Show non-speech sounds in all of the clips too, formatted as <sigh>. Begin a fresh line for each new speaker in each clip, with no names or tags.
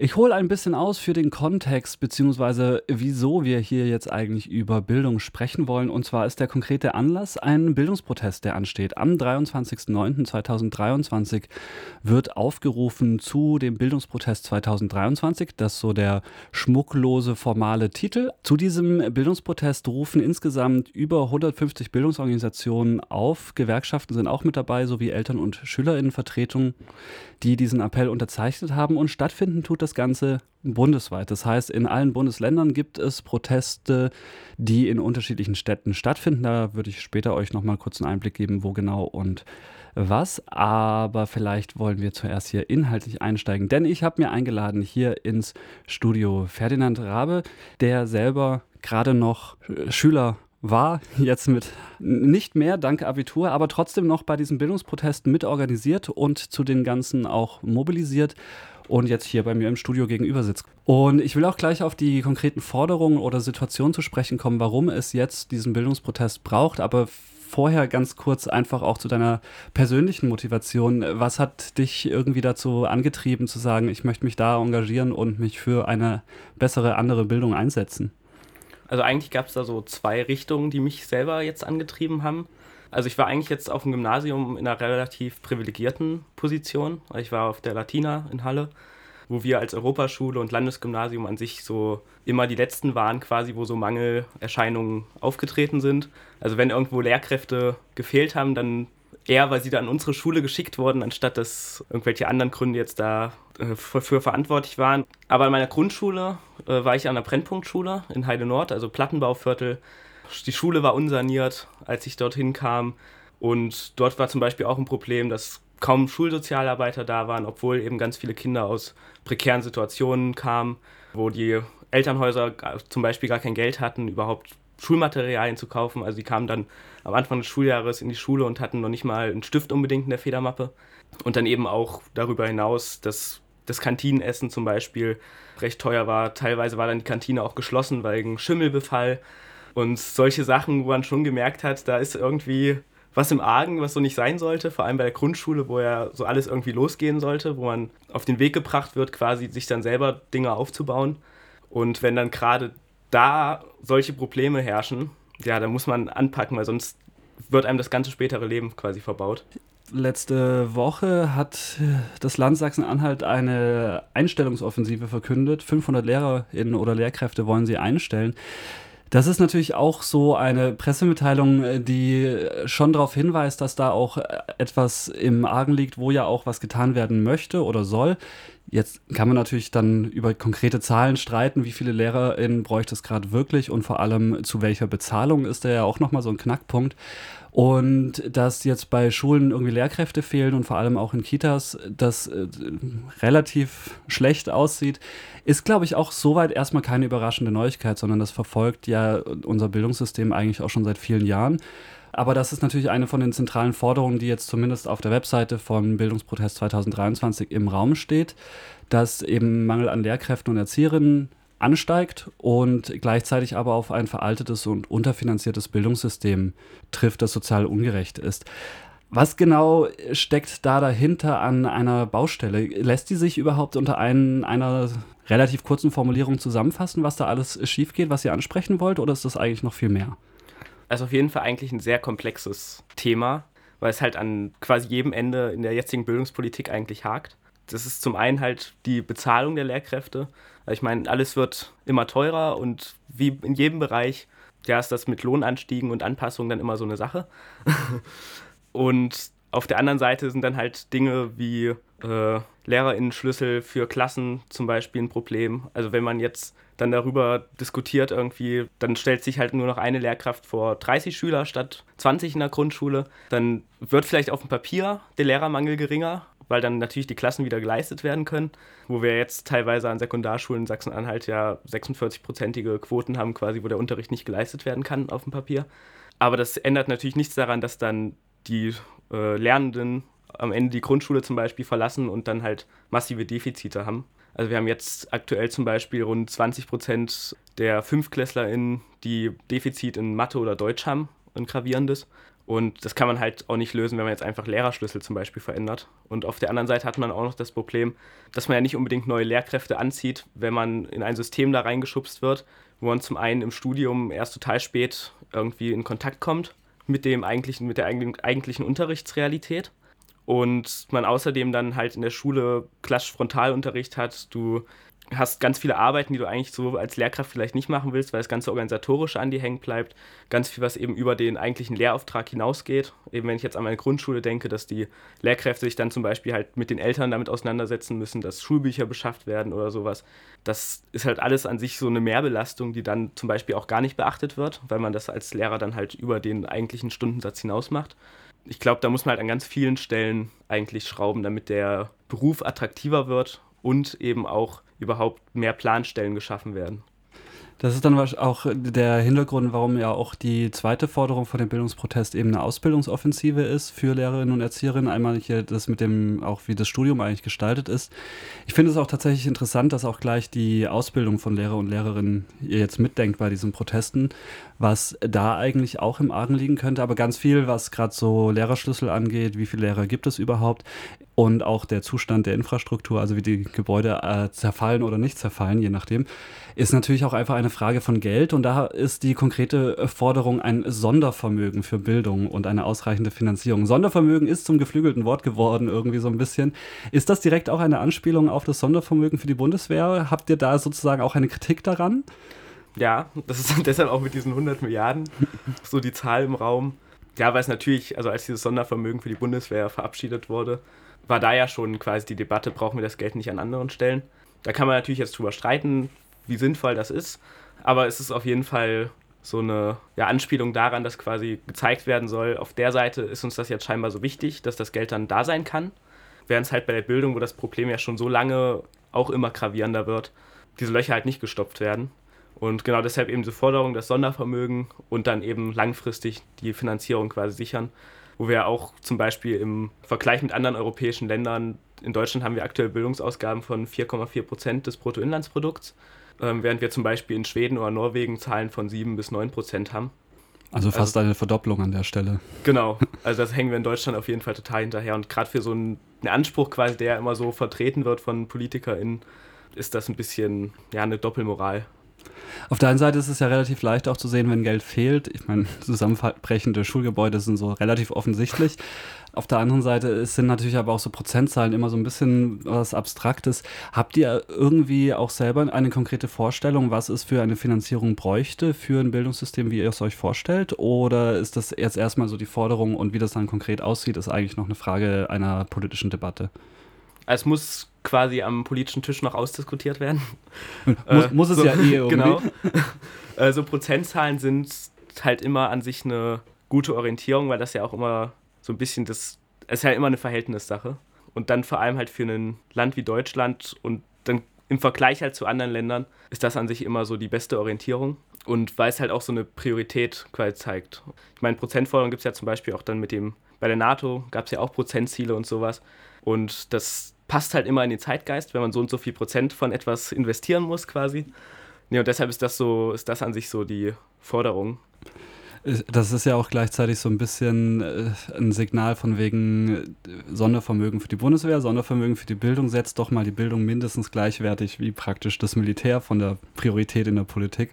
Ich hole ein bisschen aus für den Kontext beziehungsweise wieso wir hier jetzt eigentlich über Bildung sprechen wollen. Und zwar ist der konkrete Anlass ein Bildungsprotest, der ansteht. Am 23.09.2023 wird aufgerufen zu dem Bildungsprotest 2023. Das ist so der schmucklose formale Titel. Zu diesem Bildungsprotest rufen insgesamt über 150 Bildungsorganisationen auf. Gewerkschaften sind auch mit dabei, sowie Eltern- und Schülerinnenvertretungen, die diesen Appell unterzeichnet haben. Und stattfinden tut das Ganze bundesweit. Das heißt, in allen Bundesländern gibt es Proteste, die in unterschiedlichen Städten stattfinden. Da würde ich später euch noch mal kurz einen Einblick geben, wo genau und was. Aber vielleicht wollen wir zuerst hier inhaltlich einsteigen, denn ich habe mir eingeladen hier ins Studio Ferdinand Rabe, der selber gerade noch Schüler war jetzt mit nicht mehr dank Abitur, aber trotzdem noch bei diesen Bildungsprotesten mitorganisiert und zu den ganzen auch mobilisiert und jetzt hier bei mir im Studio gegenüber sitzt. Und ich will auch gleich auf die konkreten Forderungen oder Situationen zu sprechen kommen, warum es jetzt diesen Bildungsprotest braucht, aber vorher ganz kurz einfach auch zu deiner persönlichen Motivation. Was hat dich irgendwie dazu angetrieben zu sagen, ich möchte mich da engagieren und mich für eine bessere, andere Bildung einsetzen?
Also eigentlich gab es da so zwei Richtungen, die mich selber jetzt angetrieben haben. Also ich war eigentlich jetzt auf dem Gymnasium in einer relativ privilegierten Position. Ich war auf der Latina in Halle, wo wir als Europaschule und Landesgymnasium an sich so immer die letzten waren, quasi, wo so Mangelerscheinungen aufgetreten sind. Also wenn irgendwo Lehrkräfte gefehlt haben, dann eher, weil sie da an unsere Schule geschickt wurden, anstatt dass irgendwelche anderen Gründe jetzt da äh, für verantwortlich waren. Aber in meiner Grundschule äh, war ich an der Brennpunktschule in Heide Nord, also Plattenbauviertel. Die Schule war unsaniert, als ich dorthin kam. Und dort war zum Beispiel auch ein Problem, dass kaum Schulsozialarbeiter da waren, obwohl eben ganz viele Kinder aus prekären Situationen kamen, wo die Elternhäuser zum Beispiel gar kein Geld hatten, überhaupt Schulmaterialien zu kaufen. Also die kamen dann am Anfang des Schuljahres in die Schule und hatten noch nicht mal einen Stift unbedingt in der Federmappe. Und dann eben auch darüber hinaus, dass das Kantinenessen zum Beispiel recht teuer war. Teilweise war dann die Kantine auch geschlossen wegen Schimmelbefall und solche Sachen, wo man schon gemerkt hat, da ist irgendwie was im Argen, was so nicht sein sollte, vor allem bei der Grundschule, wo ja so alles irgendwie losgehen sollte, wo man auf den Weg gebracht wird, quasi sich dann selber Dinge aufzubauen. Und wenn dann gerade da solche Probleme herrschen, ja, da muss man anpacken, weil sonst wird einem das ganze spätere Leben quasi verbaut.
Letzte Woche hat das Land Sachsen-Anhalt eine Einstellungsoffensive verkündet. 500 Lehrerinnen oder Lehrkräfte wollen sie einstellen. Das ist natürlich auch so eine Pressemitteilung, die schon darauf hinweist, dass da auch etwas im Argen liegt, wo ja auch was getan werden möchte oder soll. Jetzt kann man natürlich dann über konkrete Zahlen streiten, wie viele LehrerInnen bräuchte es gerade wirklich und vor allem zu welcher Bezahlung ist da ja auch nochmal so ein Knackpunkt. Und dass jetzt bei Schulen irgendwie Lehrkräfte fehlen und vor allem auch in Kitas das äh, relativ schlecht aussieht, ist, glaube ich, auch soweit erstmal keine überraschende Neuigkeit, sondern das verfolgt ja unser Bildungssystem eigentlich auch schon seit vielen Jahren. Aber das ist natürlich eine von den zentralen Forderungen, die jetzt zumindest auf der Webseite von Bildungsprotest 2023 im Raum steht, dass eben Mangel an Lehrkräften und Erzieherinnen ansteigt und gleichzeitig aber auf ein veraltetes und unterfinanziertes Bildungssystem trifft, das sozial ungerecht ist. Was genau steckt da dahinter an einer Baustelle? Lässt die sich überhaupt unter ein, einer relativ kurzen Formulierung zusammenfassen, was da alles schief geht, was ihr ansprechen wollt, oder ist das eigentlich noch viel mehr?
Also auf jeden Fall eigentlich ein sehr komplexes Thema, weil es halt an quasi jedem Ende in der jetzigen Bildungspolitik eigentlich hakt. Das ist zum einen halt die Bezahlung der Lehrkräfte. Also ich meine, alles wird immer teurer und wie in jedem Bereich, ja, ist das mit Lohnanstiegen und Anpassungen dann immer so eine Sache. <laughs> und auf der anderen Seite sind dann halt Dinge wie äh, Lehrerinnenschlüssel für Klassen zum Beispiel ein Problem. Also wenn man jetzt dann darüber diskutiert irgendwie, dann stellt sich halt nur noch eine Lehrkraft vor 30 Schüler statt 20 in der Grundschule. Dann wird vielleicht auf dem Papier der Lehrermangel geringer, weil dann natürlich die Klassen wieder geleistet werden können, wo wir jetzt teilweise an Sekundarschulen in Sachsen-Anhalt ja 46-prozentige Quoten haben, quasi, wo der Unterricht nicht geleistet werden kann auf dem Papier. Aber das ändert natürlich nichts daran, dass dann die äh, Lernenden am Ende die Grundschule zum Beispiel verlassen und dann halt massive Defizite haben. Also wir haben jetzt aktuell zum Beispiel rund 20 Prozent der FünfklässlerInnen, die Defizit in Mathe oder Deutsch haben, ein gravierendes. Und das kann man halt auch nicht lösen, wenn man jetzt einfach Lehrerschlüssel zum Beispiel verändert. Und auf der anderen Seite hat man auch noch das Problem, dass man ja nicht unbedingt neue Lehrkräfte anzieht, wenn man in ein System da reingeschubst wird, wo man zum einen im Studium erst total spät irgendwie in Kontakt kommt mit dem eigentlichen, mit der eigentlichen Unterrichtsrealität. Und man außerdem dann halt in der Schule klassisch Frontalunterricht hat. Du hast ganz viele Arbeiten, die du eigentlich so als Lehrkraft vielleicht nicht machen willst, weil das ganze Organisatorische an dir hängen bleibt. Ganz viel, was eben über den eigentlichen Lehrauftrag hinausgeht. Eben wenn ich jetzt an meine Grundschule denke, dass die Lehrkräfte sich dann zum Beispiel halt mit den Eltern damit auseinandersetzen müssen, dass Schulbücher beschafft werden oder sowas. Das ist halt alles an sich so eine Mehrbelastung, die dann zum Beispiel auch gar nicht beachtet wird, weil man das als Lehrer dann halt über den eigentlichen Stundensatz hinaus macht. Ich glaube, da muss man halt an ganz vielen Stellen eigentlich schrauben, damit der Beruf attraktiver wird und eben auch überhaupt mehr Planstellen geschaffen werden.
Das ist dann auch der Hintergrund, warum ja auch die zweite Forderung von dem Bildungsprotest eben eine Ausbildungsoffensive ist für Lehrerinnen und Erzieherinnen. Einmal hier das mit dem, auch wie das Studium eigentlich gestaltet ist. Ich finde es auch tatsächlich interessant, dass auch gleich die Ausbildung von Lehrer und Lehrerinnen jetzt mitdenkt bei diesen Protesten, was da eigentlich auch im Argen liegen könnte. Aber ganz viel, was gerade so Lehrerschlüssel angeht, wie viele Lehrer gibt es überhaupt, und auch der Zustand der Infrastruktur, also wie die Gebäude äh, zerfallen oder nicht zerfallen, je nachdem, ist natürlich auch einfach eine Frage von Geld. Und da ist die konkrete Forderung ein Sondervermögen für Bildung und eine ausreichende Finanzierung. Sondervermögen ist zum geflügelten Wort geworden, irgendwie so ein bisschen. Ist das direkt auch eine Anspielung auf das Sondervermögen für die Bundeswehr? Habt ihr da sozusagen auch eine Kritik daran?
Ja, das ist <laughs> deshalb auch mit diesen 100 Milliarden so die Zahl im Raum. Ja, weil es natürlich, also als dieses Sondervermögen für die Bundeswehr verabschiedet wurde, war da ja schon quasi die Debatte, brauchen wir das Geld nicht an anderen Stellen. Da kann man natürlich jetzt drüber streiten, wie sinnvoll das ist, aber es ist auf jeden Fall so eine ja, Anspielung daran, dass quasi gezeigt werden soll, auf der Seite ist uns das jetzt scheinbar so wichtig, dass das Geld dann da sein kann, während es halt bei der Bildung, wo das Problem ja schon so lange auch immer gravierender wird, diese Löcher halt nicht gestopft werden. Und genau deshalb eben diese Forderung, das Sondervermögen und dann eben langfristig die Finanzierung quasi sichern wo wir auch zum Beispiel im Vergleich mit anderen europäischen Ländern, in Deutschland haben wir aktuell Bildungsausgaben von 4,4 Prozent des Bruttoinlandsprodukts, ähm, während wir zum Beispiel in Schweden oder Norwegen Zahlen von 7 bis 9 Prozent haben.
Also fast also, eine Verdopplung an der Stelle.
Genau, also das hängen wir in Deutschland auf jeden Fall total hinterher. Und gerade für so einen, einen Anspruch quasi, der immer so vertreten wird von PolitikerInnen, ist das ein bisschen ja, eine Doppelmoral.
Auf der einen Seite ist es ja relativ leicht auch zu sehen, wenn Geld fehlt. Ich meine, <laughs> zusammenbrechende Schulgebäude sind so relativ offensichtlich. Auf der anderen Seite sind natürlich aber auch so Prozentzahlen immer so ein bisschen was Abstraktes. Habt ihr irgendwie auch selber eine konkrete Vorstellung, was es für eine Finanzierung bräuchte für ein Bildungssystem, wie ihr es euch vorstellt? Oder ist das jetzt erstmal so die Forderung und wie das dann konkret aussieht, ist eigentlich noch eine Frage einer politischen Debatte?
Es muss quasi am politischen Tisch noch ausdiskutiert werden.
muss, äh, muss es so, ja eh irgendwie.
Genau. Also Prozentzahlen sind halt immer an sich eine gute Orientierung, weil das ja auch immer so ein bisschen das, es ist ja immer eine Verhältnissache. Und dann vor allem halt für ein Land wie Deutschland und dann im Vergleich halt zu anderen Ländern ist das an sich immer so die beste Orientierung. Und weil es halt auch so eine Priorität quasi zeigt. Ich meine, Prozentforderung gibt es ja zum Beispiel auch dann mit dem, bei der NATO gab es ja auch Prozentziele und sowas. Und das passt halt immer in den Zeitgeist, wenn man so und so viel Prozent von etwas investieren muss quasi. Ja, und deshalb ist das so, ist das an sich so die Forderung.
Das ist ja auch gleichzeitig so ein bisschen äh, ein Signal von wegen äh, Sondervermögen für die Bundeswehr, Sondervermögen für die Bildung, setzt doch mal die Bildung mindestens gleichwertig wie praktisch das Militär von der Priorität in der Politik.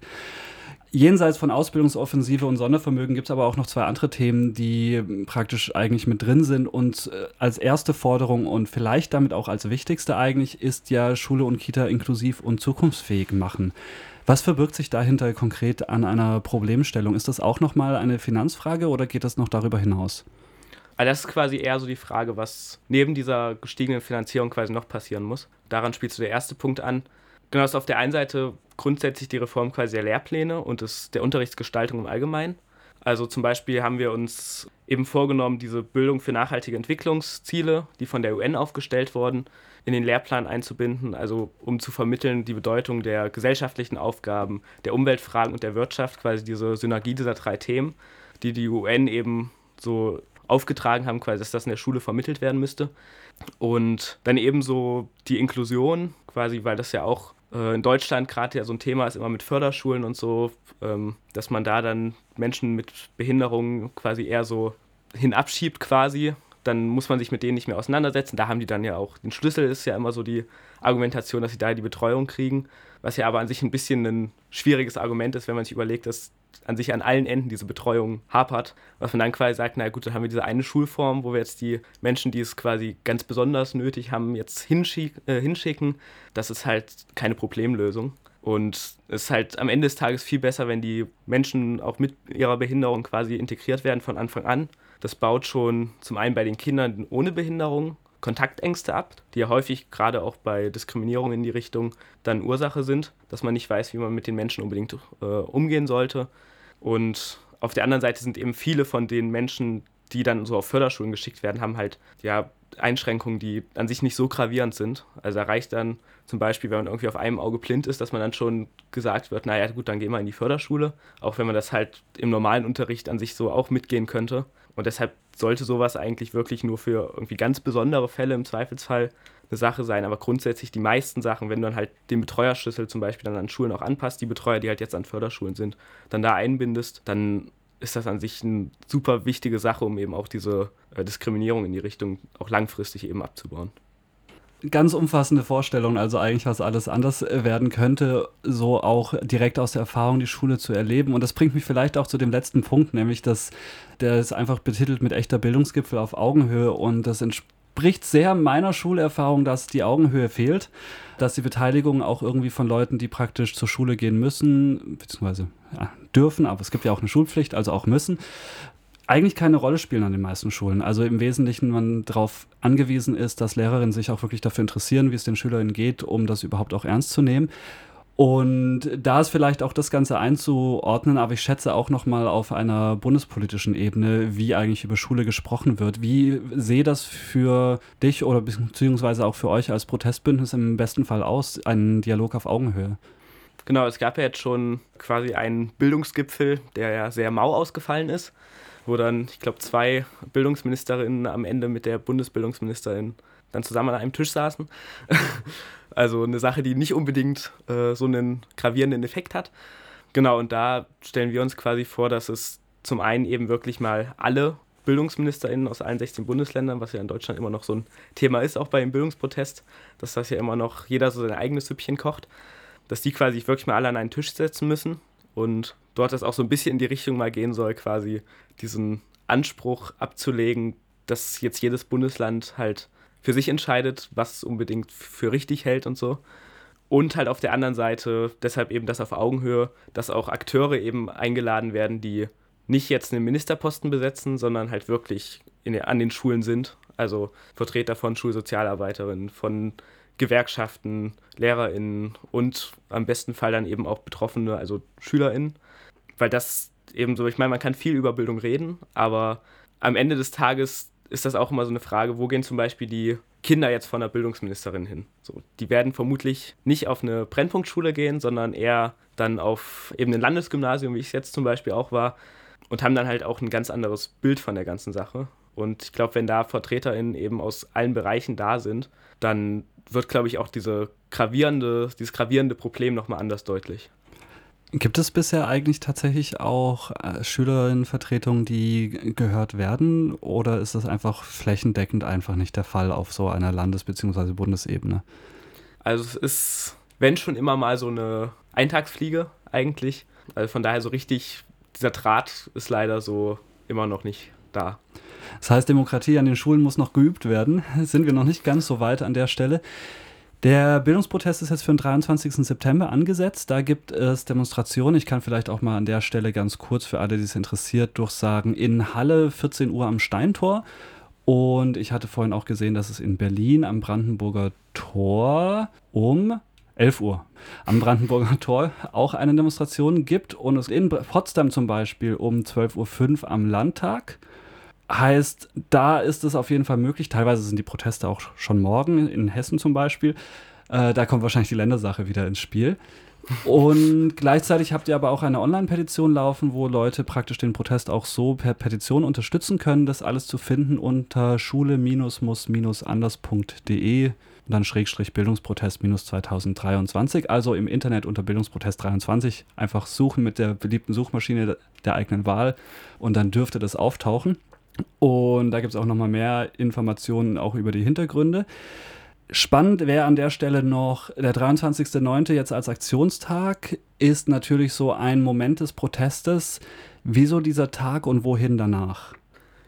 Jenseits von Ausbildungsoffensive und Sondervermögen gibt es aber auch noch zwei andere Themen, die praktisch eigentlich mit drin sind. Und äh, als erste Forderung und vielleicht damit auch als wichtigste eigentlich ist ja Schule und Kita inklusiv und zukunftsfähig machen. Was verbirgt sich dahinter konkret an einer Problemstellung? Ist das auch nochmal eine Finanzfrage oder geht das noch darüber hinaus?
Also das ist quasi eher so die Frage, was neben dieser gestiegenen Finanzierung quasi noch passieren muss. Daran spielst du der erste Punkt an. Genau, ist auf der einen Seite grundsätzlich die Reform quasi der Lehrpläne und des, der Unterrichtsgestaltung im Allgemeinen. Also zum Beispiel haben wir uns eben vorgenommen, diese Bildung für nachhaltige Entwicklungsziele, die von der UN aufgestellt wurden, in den Lehrplan einzubinden, also um zu vermitteln die Bedeutung der gesellschaftlichen Aufgaben, der Umweltfragen und der Wirtschaft, quasi diese Synergie dieser drei Themen, die die UN eben so aufgetragen haben, quasi, dass das in der Schule vermittelt werden müsste. Und dann ebenso die Inklusion, quasi, weil das ja auch äh, in Deutschland gerade ja so ein Thema ist, immer mit Förderschulen und so, ähm, dass man da dann Menschen mit Behinderungen quasi eher so hinabschiebt quasi, dann muss man sich mit denen nicht mehr auseinandersetzen. Da haben die dann ja auch, den Schlüssel ist ja immer so die Argumentation, dass sie da die Betreuung kriegen, was ja aber an sich ein bisschen ein schwieriges Argument ist, wenn man sich überlegt, dass an sich an allen Enden diese Betreuung hapert, was man dann quasi sagt, na gut, dann haben wir diese eine Schulform, wo wir jetzt die Menschen, die es quasi ganz besonders nötig haben, jetzt hinschick, äh, hinschicken. Das ist halt keine Problemlösung. Und es ist halt am Ende des Tages viel besser, wenn die Menschen auch mit ihrer Behinderung quasi integriert werden von Anfang an. Das baut schon zum einen bei den Kindern ohne Behinderung Kontaktängste ab, die ja häufig gerade auch bei Diskriminierung in die Richtung dann Ursache sind, dass man nicht weiß, wie man mit den Menschen unbedingt äh, umgehen sollte. Und auf der anderen Seite sind eben viele von den Menschen, die dann so auf Förderschulen geschickt werden, haben halt ja Einschränkungen, die an sich nicht so gravierend sind. Also da reicht dann zum Beispiel, wenn man irgendwie auf einem Auge blind ist, dass man dann schon gesagt wird, naja gut, dann gehen wir in die Förderschule, auch wenn man das halt im normalen Unterricht an sich so auch mitgehen könnte. Und deshalb sollte sowas eigentlich wirklich nur für irgendwie ganz besondere Fälle im Zweifelsfall eine Sache sein. Aber grundsätzlich die meisten Sachen, wenn du dann halt den Betreuerschlüssel zum Beispiel dann an Schulen auch anpasst, die Betreuer, die halt jetzt an Förderschulen sind, dann da einbindest, dann ist das an sich eine super wichtige Sache, um eben auch diese äh, Diskriminierung in die Richtung auch langfristig eben abzubauen
ganz umfassende Vorstellung, also eigentlich was alles anders äh, werden könnte, so auch direkt aus der Erfahrung die Schule zu erleben. Und das bringt mich vielleicht auch zu dem letzten Punkt, nämlich dass der ist einfach betitelt mit echter Bildungsgipfel auf Augenhöhe und das entspricht sehr meiner Schulerfahrung, dass die Augenhöhe fehlt, dass die Beteiligung auch irgendwie von Leuten, die praktisch zur Schule gehen müssen, beziehungsweise ja, dürfen, aber es gibt ja auch eine Schulpflicht, also auch müssen, eigentlich keine Rolle spielen an den meisten Schulen. Also im Wesentlichen man darauf angewiesen ist, dass Lehrerinnen sich auch wirklich dafür interessieren, wie es den Schülerinnen geht, um das überhaupt auch ernst zu nehmen. Und da ist vielleicht auch das Ganze einzuordnen, aber ich schätze auch nochmal auf einer bundespolitischen Ebene, wie eigentlich über Schule gesprochen wird. Wie sehe das für dich oder beziehungsweise auch für euch als Protestbündnis im besten Fall aus, einen Dialog auf Augenhöhe?
Genau, es gab ja jetzt schon quasi einen Bildungsgipfel, der ja sehr mau ausgefallen ist wo dann, ich glaube, zwei Bildungsministerinnen am Ende mit der Bundesbildungsministerin dann zusammen an einem Tisch saßen. <laughs> also eine Sache, die nicht unbedingt äh, so einen gravierenden Effekt hat. Genau, und da stellen wir uns quasi vor, dass es zum einen eben wirklich mal alle BildungsministerInnen aus allen 16 Bundesländern, was ja in Deutschland immer noch so ein Thema ist, auch bei dem Bildungsprotest, dass das ja immer noch jeder so sein eigenes Süppchen kocht, dass die quasi wirklich mal alle an einen Tisch setzen müssen und dort das auch so ein bisschen in die Richtung mal gehen soll, quasi diesen Anspruch abzulegen, dass jetzt jedes Bundesland halt für sich entscheidet, was es unbedingt für richtig hält und so. Und halt auf der anderen Seite deshalb eben das auf Augenhöhe, dass auch Akteure eben eingeladen werden, die nicht jetzt einen Ministerposten besetzen, sondern halt wirklich in, an den Schulen sind. Also Vertreter von Schulsozialarbeiterinnen, von Gewerkschaften, LehrerInnen und am besten Fall dann eben auch Betroffene, also SchülerInnen. Weil das eben so, ich meine, man kann viel über Bildung reden, aber am Ende des Tages ist das auch immer so eine Frage, wo gehen zum Beispiel die Kinder jetzt von der Bildungsministerin hin? So, die werden vermutlich nicht auf eine Brennpunktschule gehen, sondern eher dann auf eben ein Landesgymnasium, wie ich es jetzt zum Beispiel auch war, und haben dann halt auch ein ganz anderes Bild von der ganzen Sache. Und ich glaube, wenn da VertreterInnen eben aus allen Bereichen da sind, dann wird, glaube ich, auch diese gravierende, dieses gravierende Problem nochmal anders deutlich.
Gibt es bisher eigentlich tatsächlich auch äh, Schülerinnenvertretungen, die gehört werden oder ist das einfach flächendeckend einfach nicht der Fall auf so einer Landes- bzw. Bundesebene?
Also es ist, wenn schon immer mal so eine Eintagsfliege eigentlich. Also von daher so richtig, dieser Draht ist leider so immer noch nicht da.
Das heißt, Demokratie an den Schulen muss noch geübt werden. <laughs> Sind wir noch nicht ganz so weit an der Stelle. Der Bildungsprotest ist jetzt für den 23. September angesetzt. Da gibt es Demonstrationen. Ich kann vielleicht auch mal an der Stelle ganz kurz für alle, die es interessiert, durchsagen. In Halle 14 Uhr am Steintor. Und ich hatte vorhin auch gesehen, dass es in Berlin am Brandenburger Tor um 11 Uhr am Brandenburger <laughs> Tor auch eine Demonstration gibt. Und es in Potsdam zum Beispiel um 12.05 Uhr am Landtag. Heißt, da ist es auf jeden Fall möglich. Teilweise sind die Proteste auch schon morgen, in Hessen zum Beispiel. Äh, da kommt wahrscheinlich die Ländersache wieder ins Spiel. Und <laughs> gleichzeitig habt ihr aber auch eine Online-Petition laufen, wo Leute praktisch den Protest auch so per Petition unterstützen können. Das alles zu finden unter schule-muss-anders.de und dann Schrägstrich Bildungsprotest 2023. Also im Internet unter Bildungsprotest 23 einfach suchen mit der beliebten Suchmaschine der eigenen Wahl und dann dürfte das auftauchen. Und da gibt es auch nochmal mehr Informationen auch über die Hintergründe. Spannend wäre an der Stelle noch, der 23.09. jetzt als Aktionstag ist natürlich so ein Moment des Protestes. Wieso dieser Tag und wohin danach?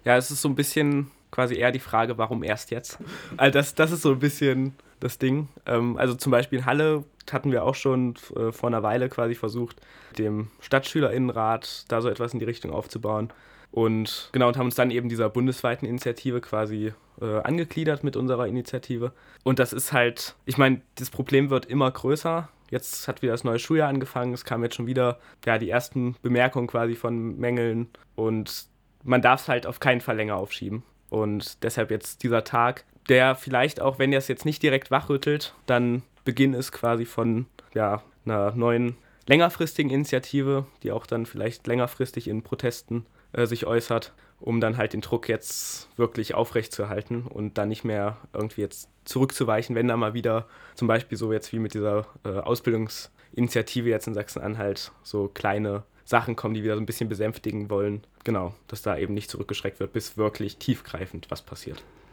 Ja, es ist so ein bisschen quasi eher die Frage, warum erst jetzt? Also das, das ist so ein bisschen das Ding. Ähm, also zum Beispiel in Halle hatten wir auch schon äh, vor einer Weile quasi versucht, dem Stadtschülerinnenrat da so etwas in die Richtung aufzubauen. Und genau, und haben uns dann eben dieser bundesweiten Initiative quasi äh, angegliedert mit unserer Initiative. Und das ist halt, ich meine, das Problem wird immer größer. Jetzt hat wieder das neue Schuljahr angefangen. Es kamen jetzt schon wieder ja, die ersten Bemerkungen quasi von Mängeln. Und man darf es halt auf keinen Fall länger aufschieben. Und deshalb jetzt dieser Tag, der vielleicht auch, wenn er es jetzt nicht direkt wachrüttelt, dann Beginn ist quasi von ja, einer neuen längerfristigen Initiative, die auch dann vielleicht längerfristig in Protesten äh, sich äußert, um dann halt den Druck jetzt wirklich aufrechtzuerhalten und dann nicht mehr irgendwie jetzt zurückzuweichen, wenn da mal wieder zum Beispiel so jetzt wie mit dieser äh, Ausbildungsinitiative jetzt in Sachsen-Anhalt so kleine Sachen kommen, die wieder so ein bisschen besänftigen wollen. Genau, dass da eben nicht zurückgeschreckt wird, bis wirklich tiefgreifend was passiert.